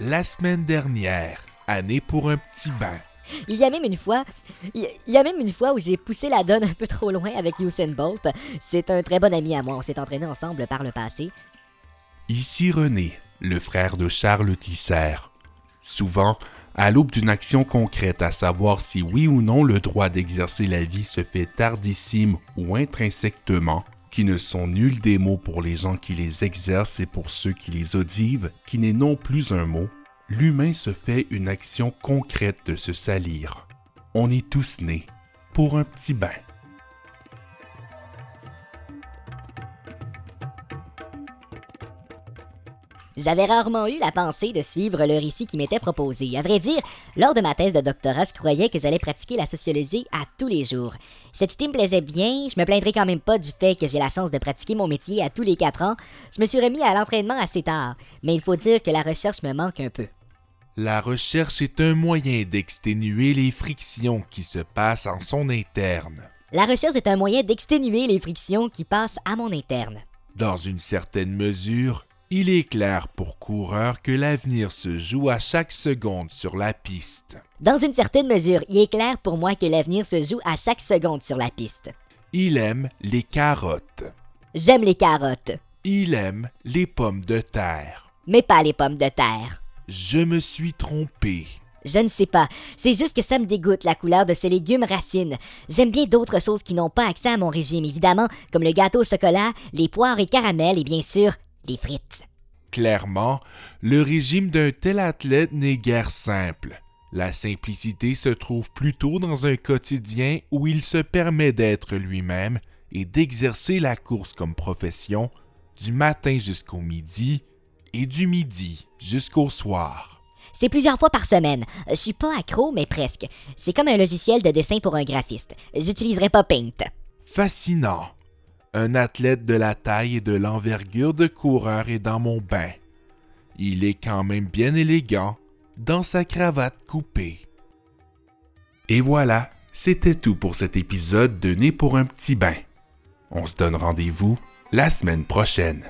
la semaine dernière, année pour un petit bain. Il y a même une fois, il y a même une fois où j'ai poussé la donne un peu trop loin avec Usain Bolt. C'est un très bon ami à moi. On s'est entraîné ensemble par le passé. Ici René, le frère de Charles Tisser. Souvent, à l'aube d'une action concrète à savoir si oui ou non le droit d'exercer la vie se fait tardissime ou intrinsèquement, qui ne sont nuls des mots pour les gens qui les exercent et pour ceux qui les audivent, qui n'est non plus un mot, l'humain se fait une action concrète de se salir. On est tous nés pour un petit bain. J'avais rarement eu la pensée de suivre le récit qui m'était proposé. À vrai dire, lors de ma thèse de doctorat, je croyais que j'allais pratiquer la sociologie à tous les jours. Cette idée me plaisait bien, je me plaindrais quand même pas du fait que j'ai la chance de pratiquer mon métier à tous les quatre ans. Je me suis remis à l'entraînement assez tard, mais il faut dire que la recherche me manque un peu. La recherche est un moyen d'exténuer les frictions qui se passent en son interne. La recherche est un moyen d'exténuer les frictions qui passent à mon interne. Dans une certaine mesure, il est clair pour coureur que l'avenir se joue à chaque seconde sur la piste. Dans une certaine mesure, il est clair pour moi que l'avenir se joue à chaque seconde sur la piste. Il aime les carottes. J'aime les carottes, Il aime les pommes de terre. mais pas les pommes de terre. Je me suis trompé. Je ne sais pas. C'est juste que ça me dégoûte la couleur de ces légumes racines. J'aime bien d'autres choses qui n'ont pas accès à mon régime, évidemment, comme le gâteau au chocolat, les poires et caramels et bien sûr, les frites. Clairement, le régime d'un tel athlète n'est guère simple. La simplicité se trouve plutôt dans un quotidien où il se permet d'être lui-même et d'exercer la course comme profession du matin jusqu'au midi et du midi jusqu'au soir. C'est plusieurs fois par semaine. Je suis pas accro, mais presque. C'est comme un logiciel de dessin pour un graphiste. J'utiliserai pas Paint. Fascinant. Un athlète de la taille et de l'envergure de coureur est dans mon bain. Il est quand même bien élégant dans sa cravate coupée. Et voilà, c'était tout pour cet épisode de Né pour un petit bain. On se donne rendez-vous la semaine prochaine.